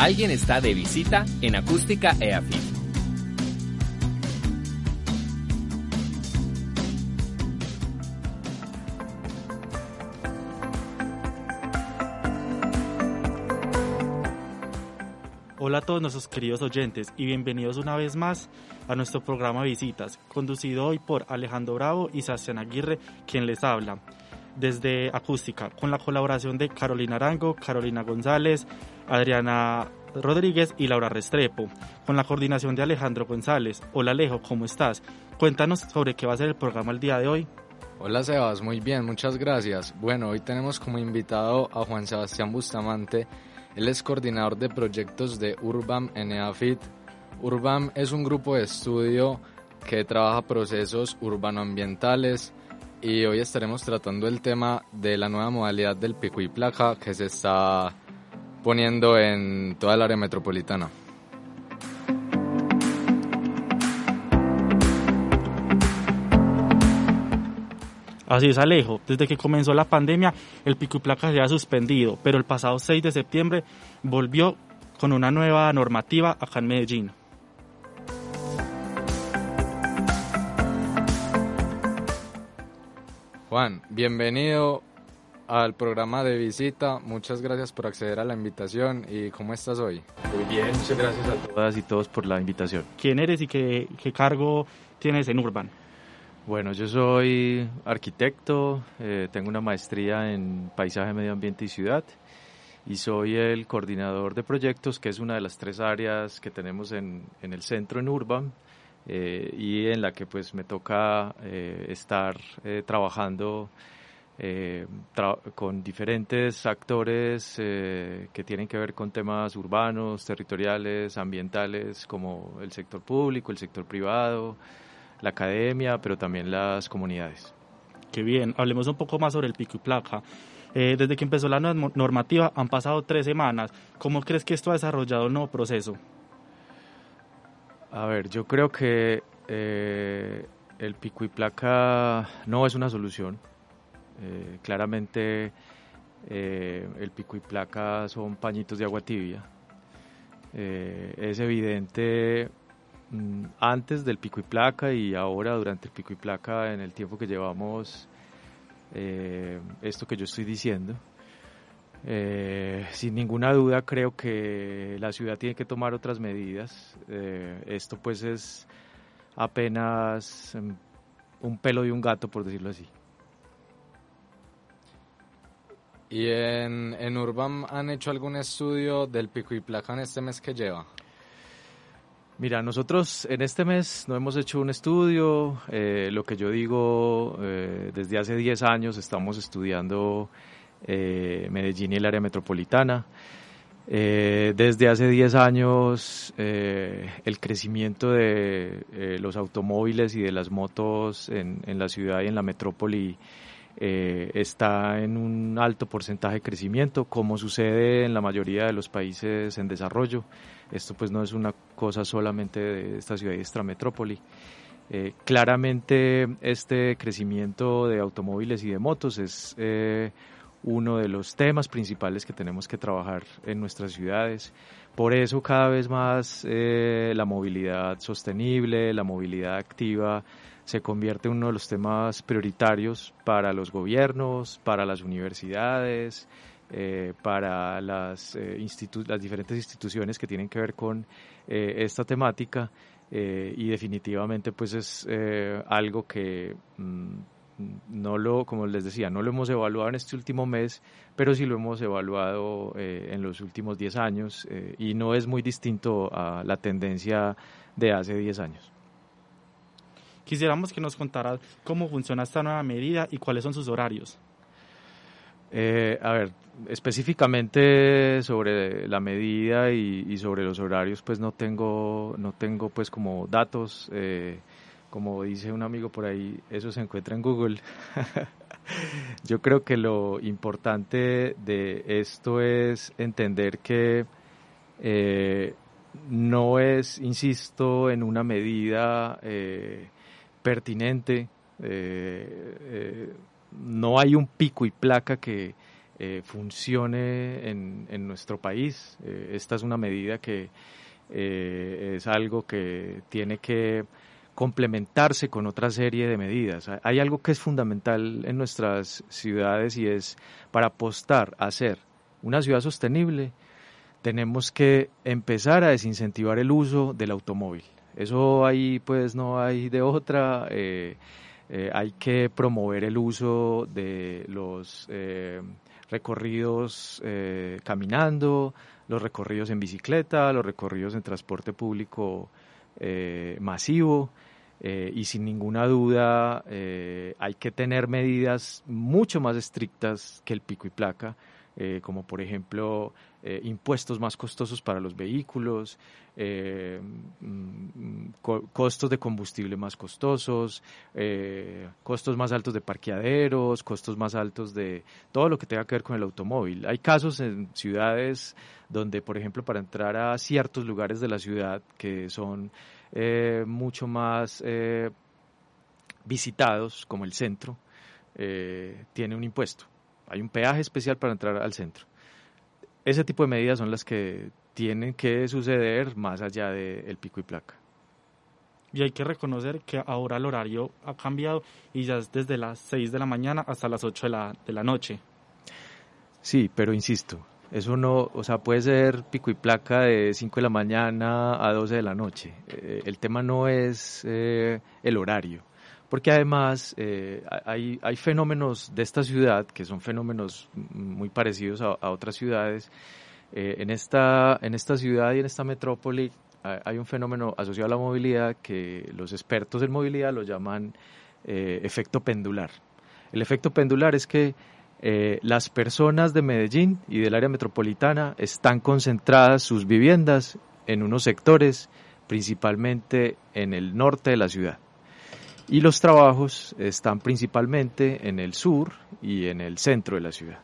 Alguien está de visita en Acústica EAFIT. Hola a todos nuestros queridos oyentes y bienvenidos una vez más a nuestro programa Visitas, conducido hoy por Alejandro Bravo y Sebastián Aguirre, quien les habla desde Acústica, con la colaboración de Carolina Arango, Carolina González, Adriana Rodríguez y Laura Restrepo, con la coordinación de Alejandro González. Hola Alejo, ¿cómo estás? Cuéntanos sobre qué va a ser el programa el día de hoy. Hola Sebas, muy bien, muchas gracias. Bueno, hoy tenemos como invitado a Juan Sebastián Bustamante, él es coordinador de proyectos de Urbam en EAFIT. Urbam es un grupo de estudio que trabaja procesos urbanoambientales y hoy estaremos tratando el tema de la nueva modalidad del pico y placa que se está poniendo en toda el área metropolitana. Así es, Alejo. Desde que comenzó la pandemia, el pico y placa se ha suspendido, pero el pasado 6 de septiembre volvió con una nueva normativa acá en Medellín. Juan, bienvenido al programa de visita. Muchas gracias por acceder a la invitación y ¿cómo estás hoy? Muy bien, muchas gracias a todas y todos por la invitación. ¿Quién eres y qué, qué cargo tienes en Urban? Bueno, yo soy arquitecto, eh, tengo una maestría en paisaje, medio ambiente y ciudad y soy el coordinador de proyectos, que es una de las tres áreas que tenemos en, en el centro en Urban eh, y en la que pues me toca eh, estar eh, trabajando con diferentes actores que tienen que ver con temas urbanos, territoriales, ambientales, como el sector público, el sector privado, la academia, pero también las comunidades. Qué bien, hablemos un poco más sobre el pico y placa. desde que empezó la normativa han pasado tres semanas. ¿Cómo crees que esto ha desarrollado un nuevo proceso? A ver, yo creo que eh, el pico y placa no es una solución. Eh, claramente eh, el pico y placa son pañitos de agua tibia. es evidente mm, antes del pico y placa y ahora durante el pico y placa en el tiempo que llevamos esto que yo estoy diciendo. Eh, sin ninguna duda creo que la ciudad tiene que tomar otras medidas. Eh, esto pues es apenas em, un pelo de un gato, por decirlo así. ¿Y en, en Urban han hecho algún estudio del pico y placa en este mes que lleva? Mira, nosotros en este mes no hemos hecho un estudio. Eh, lo que yo digo, desde hace 10 años estamos estudiando eh, Medellín y el área metropolitana. Eh, desde hace 10 años eh, el crecimiento de los automóviles y de las motos en, la ciudad y en la metrópoli está en un alto porcentaje de crecimiento, como sucede en la mayoría de los países en desarrollo. Esto pues no es una cosa solamente de esta ciudad y esta metrópoli. claramente este crecimiento de automóviles y de motos es uno de los temas principales que tenemos que trabajar en nuestras ciudades. Por eso cada vez más eh, la movilidad sostenible, la movilidad activa, se convierte en uno de los temas prioritarios para los gobiernos, para las universidades, eh, para las, eh, las diferentes instituciones que tienen que ver con esta temática y definitivamente pues es algo que mm, no lo, como les decía, no lo hemos evaluado en este último mes, pero sí lo hemos evaluado eh, en los últimos 10 años eh, y no es muy distinto a la tendencia de hace 10 años. Quisiéramos que nos contara cómo funciona esta nueva medida y cuáles son sus horarios. Eh, a ver, específicamente sobre la medida y, sobre los horarios, pues no tengo, no tengo pues como datos como dice un amigo por ahí, eso se encuentra en Google. Yo creo que lo importante de esto es entender que eh, no es, insisto, en una medida eh, pertinente. Eh, no hay un pico y placa que funcione en, nuestro país. Esta es una medida que es algo que tiene que complementarse con otra serie de medidas. Hay algo que es fundamental en nuestras ciudades y es para apostar a ser una ciudad sostenible, tenemos que empezar a desincentivar el uso del automóvil. Eso ahí pues no hay de otra. hay que promover el uso de los recorridos eh, caminando, los recorridos en bicicleta, los recorridos en transporte público eh, masivo. Eh, y sin ninguna duda hay que tener medidas mucho más estrictas que el pico y placa eh, como por ejemplo eh, impuestos más costosos para los vehículos, eh, mm, costos de combustible más costosos, costos más altos de parqueaderos, costos más altos de todo lo que tenga que ver con el automóvil. Hay casos en ciudades donde, por ejemplo, para entrar a ciertos lugares de la ciudad que son mucho más visitados, como el centro, tiene un impuesto hay un peaje especial para entrar al centro. Ese tipo de medidas son las que tienen que suceder más allá del pico y placa. Y hay que reconocer que ahora el horario ha cambiado y ya es desde las 6 de la mañana hasta las 8 de la, de la noche. Sí, pero insisto, eso no, o sea, puede ser pico y placa de 5 de la mañana a 12 de la noche. Eh, el tema no es eh, el horario porque además eh, hay, hay, fenómenos de esta ciudad que son fenómenos muy parecidos a, otras ciudades. En, esta, en esta ciudad y en esta metrópoli hay un fenómeno asociado a la movilidad que los expertos en movilidad lo llaman efecto pendular. El efecto pendular es que las personas de Medellín y del área metropolitana están concentradas sus viviendas en unos sectores, principalmente en el norte de la ciudad y los trabajos están principalmente en el sur y en el centro de la ciudad.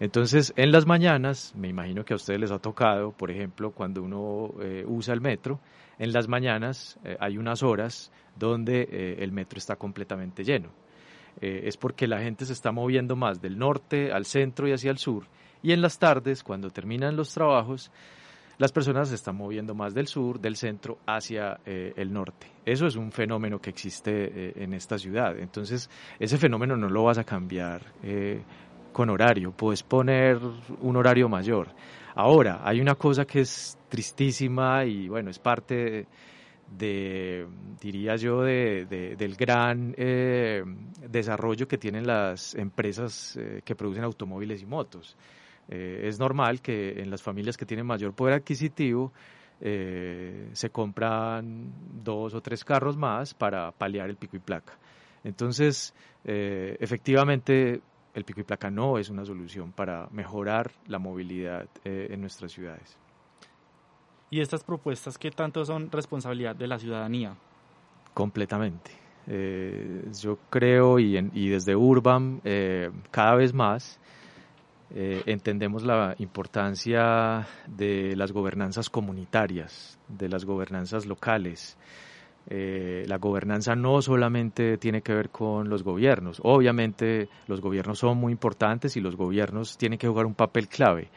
Entonces, en las mañanas, me imagino que a ustedes les ha tocado, por ejemplo, cuando uno eh, usa el metro, en las mañanas eh, hay unas horas donde eh, el metro está completamente lleno. Es porque la gente se está moviendo más del norte al centro y hacia el sur. Y en las tardes, cuando terminan los trabajos, las personas se están moviendo más del sur, del centro, hacia eh, el norte. Eso es un fenómeno que existe eh, en esta ciudad. Entonces, ese fenómeno no lo vas a cambiar eh, con horario, puedes poner un horario mayor. Ahora, hay una cosa que es tristísima y bueno, es parte diría yo, de, del gran desarrollo que tienen las empresas que producen automóviles y motos. Eh, es normal que en las familias que tienen mayor poder adquisitivo eh, se compran dos o tres carros más para paliar el pico y placa. Entonces, eh, efectivamente, el pico y placa no es una solución para mejorar la movilidad en nuestras ciudades. ¿Y estas propuestas qué tanto son responsabilidad de la ciudadanía? Completamente. yo creo y, y desde Urban cada vez más eh, entendemos la importancia de las gobernanzas comunitarias, de las gobernanzas locales. Eh, la gobernanza no solamente tiene que ver con los gobiernos, obviamente los gobiernos son muy importantes y los gobiernos tienen que jugar un papel clave,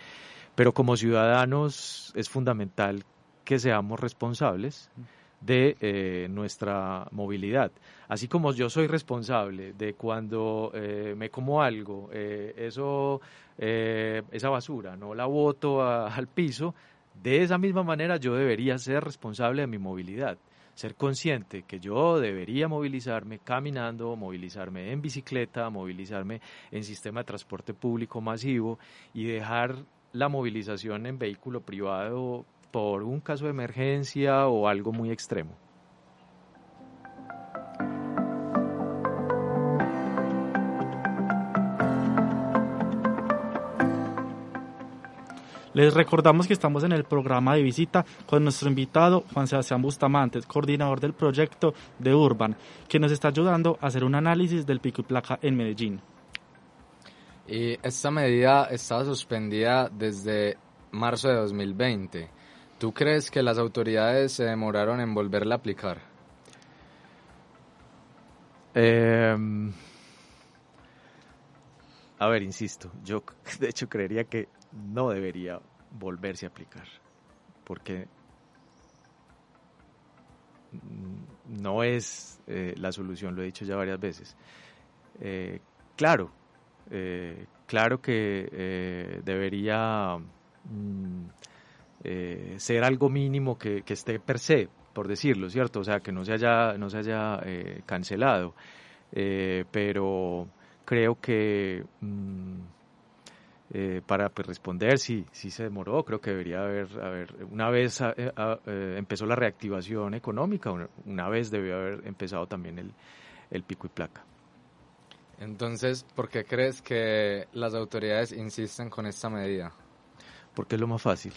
pero como ciudadanos es fundamental que seamos responsables de eh, nuestra movilidad. Así como yo soy responsable de cuando eh, me como algo, eh, eso, esa basura, no la boto al piso, de esa misma manera yo debería ser responsable de mi movilidad ser consciente que yo debería movilizarme caminando, movilizarme en bicicleta, movilizarme en sistema de transporte público masivo y dejar la movilización en vehículo privado por un caso de emergencia o algo muy extremo. Les recordamos que estamos en el programa de visita con nuestro invitado Juan Sebastián Bustamante, coordinador del proyecto de Urban, que nos está ayudando a hacer un análisis del pico y placa en Medellín. Y esta medida está suspendida desde marzo de 2020 ¿Tú crees que las autoridades se demoraron en volverla a aplicar? Em, a ver, insisto, yo de hecho creería que no debería volverse a aplicar, porque no es eh, la solución, lo he dicho ya varias veces. Eh, claro, eh, claro que debería mm, ser algo mínimo que, esté per se, por decirlo, ¿cierto? O sea, que no se haya, no se haya cancelado. pero creo que mm, eh, para pues, responder si, si se demoró, creo que debería haber, haber una vez eh, eh, empezó la reactivación económica, una, vez debió haber empezado también el, el pico y placa. Entonces, ¿por qué crees que las autoridades insisten con esta medida? Porque es lo más fácil.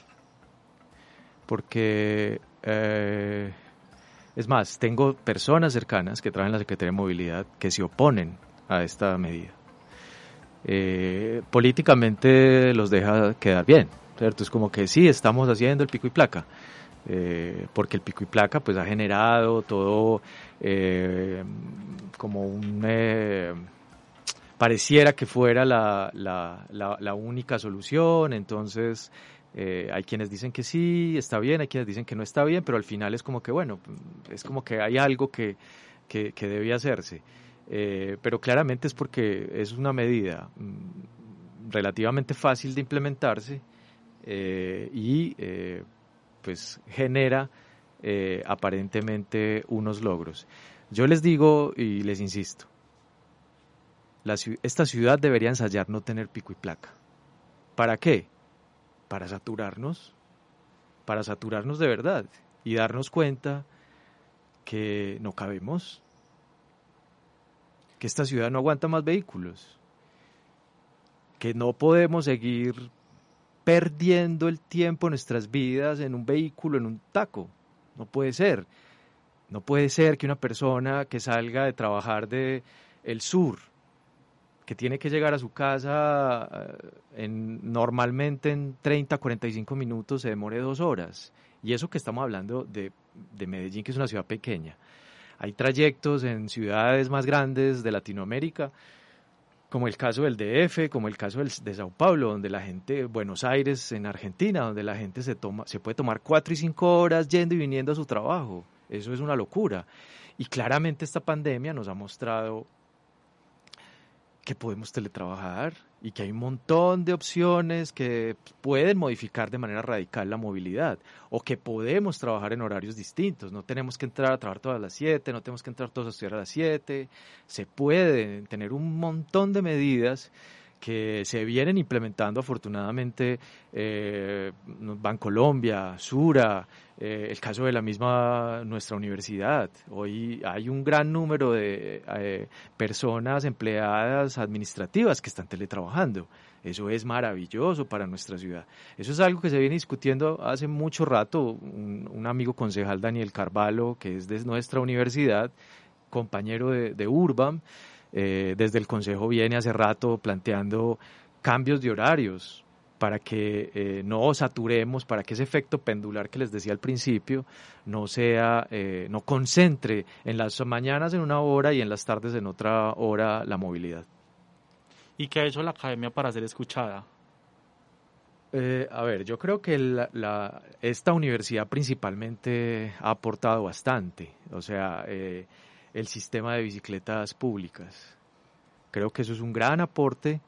Porque, es más, tengo personas cercanas que traen la Secretaría de Movilidad que se oponen a esta medida eh, políticamente los deja quedar bien, ¿cierto? Es como que sí, estamos haciendo el pico y placa, eh, porque el pico y placa pues ha generado todo eh, como un... Eh, pareciera que fuera la, la, la, única solución, entonces hay quienes dicen que sí, está bien, hay quienes dicen que no está bien, pero al final es como que, bueno, es como que hay algo que, que, que debe hacerse. Eh, pero claramente es porque es una medida mm, relativamente fácil de implementarse eh, y eh, pues genera aparentemente unos logros. Yo les digo y les insisto, esta ciudad debería ensayar no tener pico y placa. ¿Para qué? Para saturarnos, para saturarnos de verdad y darnos cuenta que no cabemos, que esta ciudad no aguanta más vehículos, que no podemos seguir perdiendo el tiempo nuestras vidas en un vehículo, en un taco. No puede ser. No puede ser que una persona que salga de trabajar de sur, que tiene que llegar a su casa eh, en, normalmente en 30, 45 minutos, se demore dos horas. Y eso que estamos hablando de, de Medellín, que es una ciudad pequeña. Hay trayectos en ciudades más grandes de Latinoamérica, como el caso del DF, como el caso de Sao Paulo, donde la gente, Buenos Aires en Argentina, donde la gente se, toma, se puede tomar cuatro y cinco horas yendo y viniendo a su trabajo. Eso es una locura. Y claramente esta pandemia nos ha mostrado que podemos teletrabajar y que hay un montón de opciones que pueden modificar de manera radical la movilidad o que podemos trabajar en horarios distintos. No tenemos que entrar a trabajar todas las 7, no tenemos que entrar todos a estudiar a las 7. Se pueden tener un montón de medidas que se vienen implementando afortunadamente eh, Bancolombia, Sura, eh, el caso de la misma nuestra universidad. Hoy hay un gran número de eh, personas empleadas administrativas que están teletrabajando. Eso es maravilloso para nuestra ciudad. Eso es algo que se viene discutiendo hace mucho rato. Un, amigo concejal, Daniel Carvalho, que es de nuestra universidad, compañero de, de Urbam, eh, desde el Consejo viene hace rato planteando cambios de horarios para que eh, no saturemos, para que ese efecto pendular que les decía al principio no sea, eh, no concentre en las mañanas en una hora y en las tardes en otra hora la movilidad. ¿Y qué ha hecho la academia para ser escuchada? a ver, yo creo que la, esta universidad principalmente ha aportado bastante. O sea, el sistema de bicicletas públicas. Creo que eso es un gran aporte.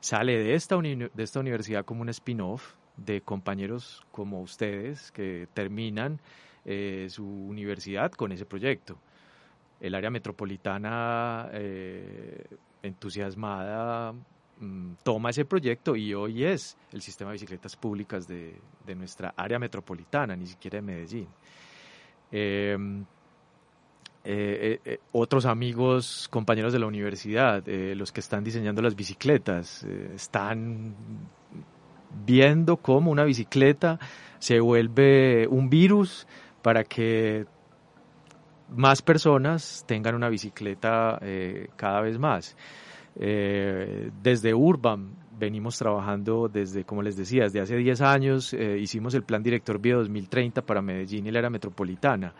Sale de esta, de esta universidad como un spin-off de compañeros como ustedes que terminan eh, su universidad con ese proyecto. El área metropolitana eh, entusiasmada mm, toma ese proyecto y hoy es el sistema de bicicletas públicas de, de nuestra área metropolitana, ni siquiera de Medellín. Eh, eh, eh, otros amigos, compañeros de la universidad, eh, los que están diseñando las bicicletas, están viendo cómo una bicicleta se vuelve un virus para que más personas tengan una bicicleta cada vez más. desde Urban venimos trabajando desde, como les decía, desde hace 10 años, hicimos el Plan Director Vía 2030 para Medellín y la era metropolitana.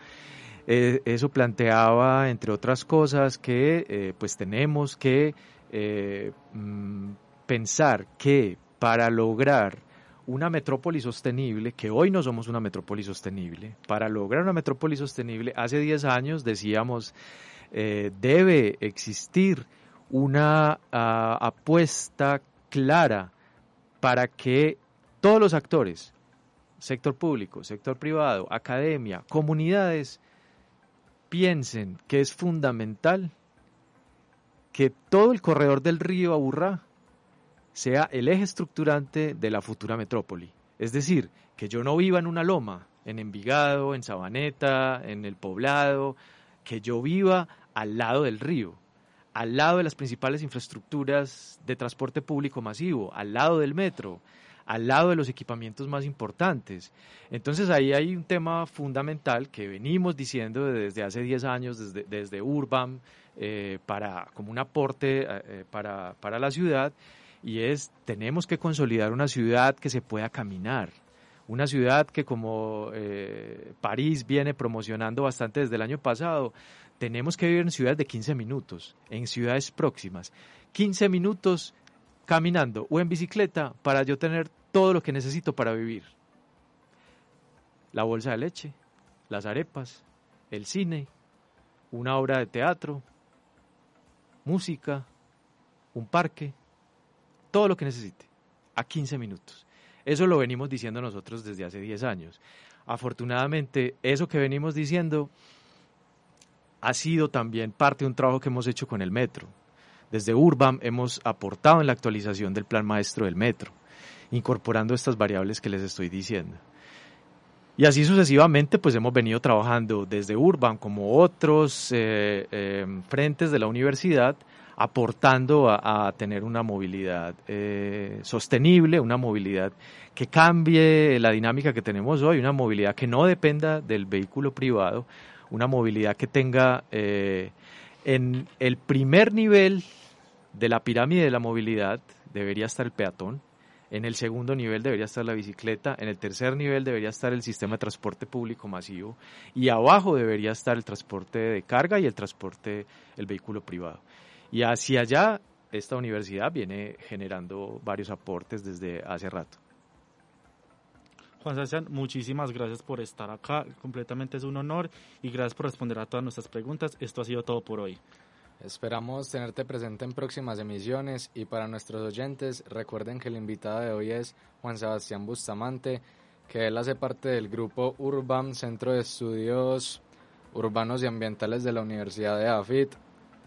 Eh, eso planteaba, entre otras cosas, que eh, pues tenemos que eh, mm, pensar que para lograr una metrópoli sostenible, que hoy no somos una metrópoli sostenible, para lograr una metrópoli sostenible, hace 10 años decíamos, debe existir una ah, apuesta clara para que todos los actores, sector público, sector privado, academia, comunidades, piensen que es fundamental que todo el corredor del río Aburrá sea el eje estructurante de la futura metrópoli. Es decir, que yo no viva en una loma, en Envigado, en Sabaneta, en el poblado, que yo viva al lado del río, al lado de las principales infraestructuras de transporte público masivo, al lado del metro, al lado de los equipamientos más importantes. Entonces ahí hay un tema fundamental que venimos diciendo desde hace 10 años, desde, desde Urban, eh, para, como un aporte eh, eh, para, para la ciudad, y es tenemos que consolidar una ciudad que se pueda caminar, una ciudad que como París viene promocionando bastante desde el año pasado, tenemos que vivir en ciudades de 15 minutos, en ciudades próximas. 15 minutos caminando o en bicicleta para yo tener todo lo que necesito para vivir. La bolsa de leche, las arepas, el cine, una obra de teatro, música, un parque, todo lo que necesite, a 15 minutos. Eso lo venimos diciendo nosotros desde hace 10 años. Afortunadamente, eso que venimos diciendo ha sido también parte de un trabajo que hemos hecho con el metro. Desde Urbam hemos aportado en la actualización del plan maestro del metro, incorporando estas variables que les estoy diciendo. Y así sucesivamente, pues hemos venido trabajando desde Urban como otros eh, eh, frentes de la universidad, aportando a, tener una movilidad eh, sostenible, una movilidad que cambie la dinámica que tenemos hoy, una movilidad que no dependa del vehículo privado, una movilidad que tenga eh, en el primer nivel de la pirámide de la movilidad debería estar el peatón, en el segundo nivel debería estar la bicicleta, en el tercer nivel debería estar el sistema de transporte público masivo y abajo debería estar el transporte de carga y el transporte, el vehículo privado. Y hacia allá esta universidad viene generando varios aportes desde hace rato. Juan Sebastián, muchísimas gracias por estar acá. Completamente es un honor y gracias por responder a todas nuestras preguntas. Esto ha sido todo por hoy. Esperamos tenerte presente en próximas emisiones y para nuestros oyentes recuerden que el invitado de hoy es Juan Sebastián Bustamante, que él hace parte del grupo Urban, Centro de Estudios Urbanos y Ambientales de la Universidad de AFIT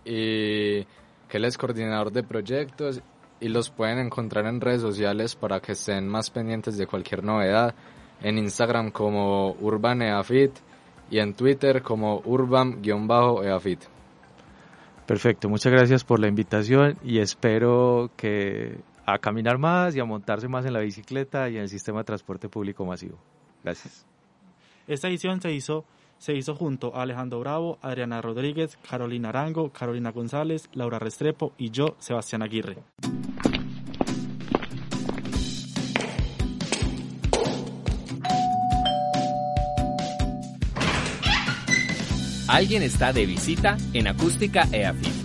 y que él es coordinador de proyectos y los pueden encontrar en redes sociales para que estén más pendientes de cualquier novedad. En Instagram como UrbanEafit y en Twitter como Urban-EAFIT. Perfecto, muchas gracias por la invitación y espero que a caminar más y a montarse más en la bicicleta y en el sistema de transporte público masivo. Gracias. Esta edición se hizo se hizo junto a Alejandro Bravo, Adriana Rodríguez, Carolina Arango, Carolina González, Laura Restrepo y yo, Sebastián Aguirre. Alguien está de visita en Acústica EAFIT.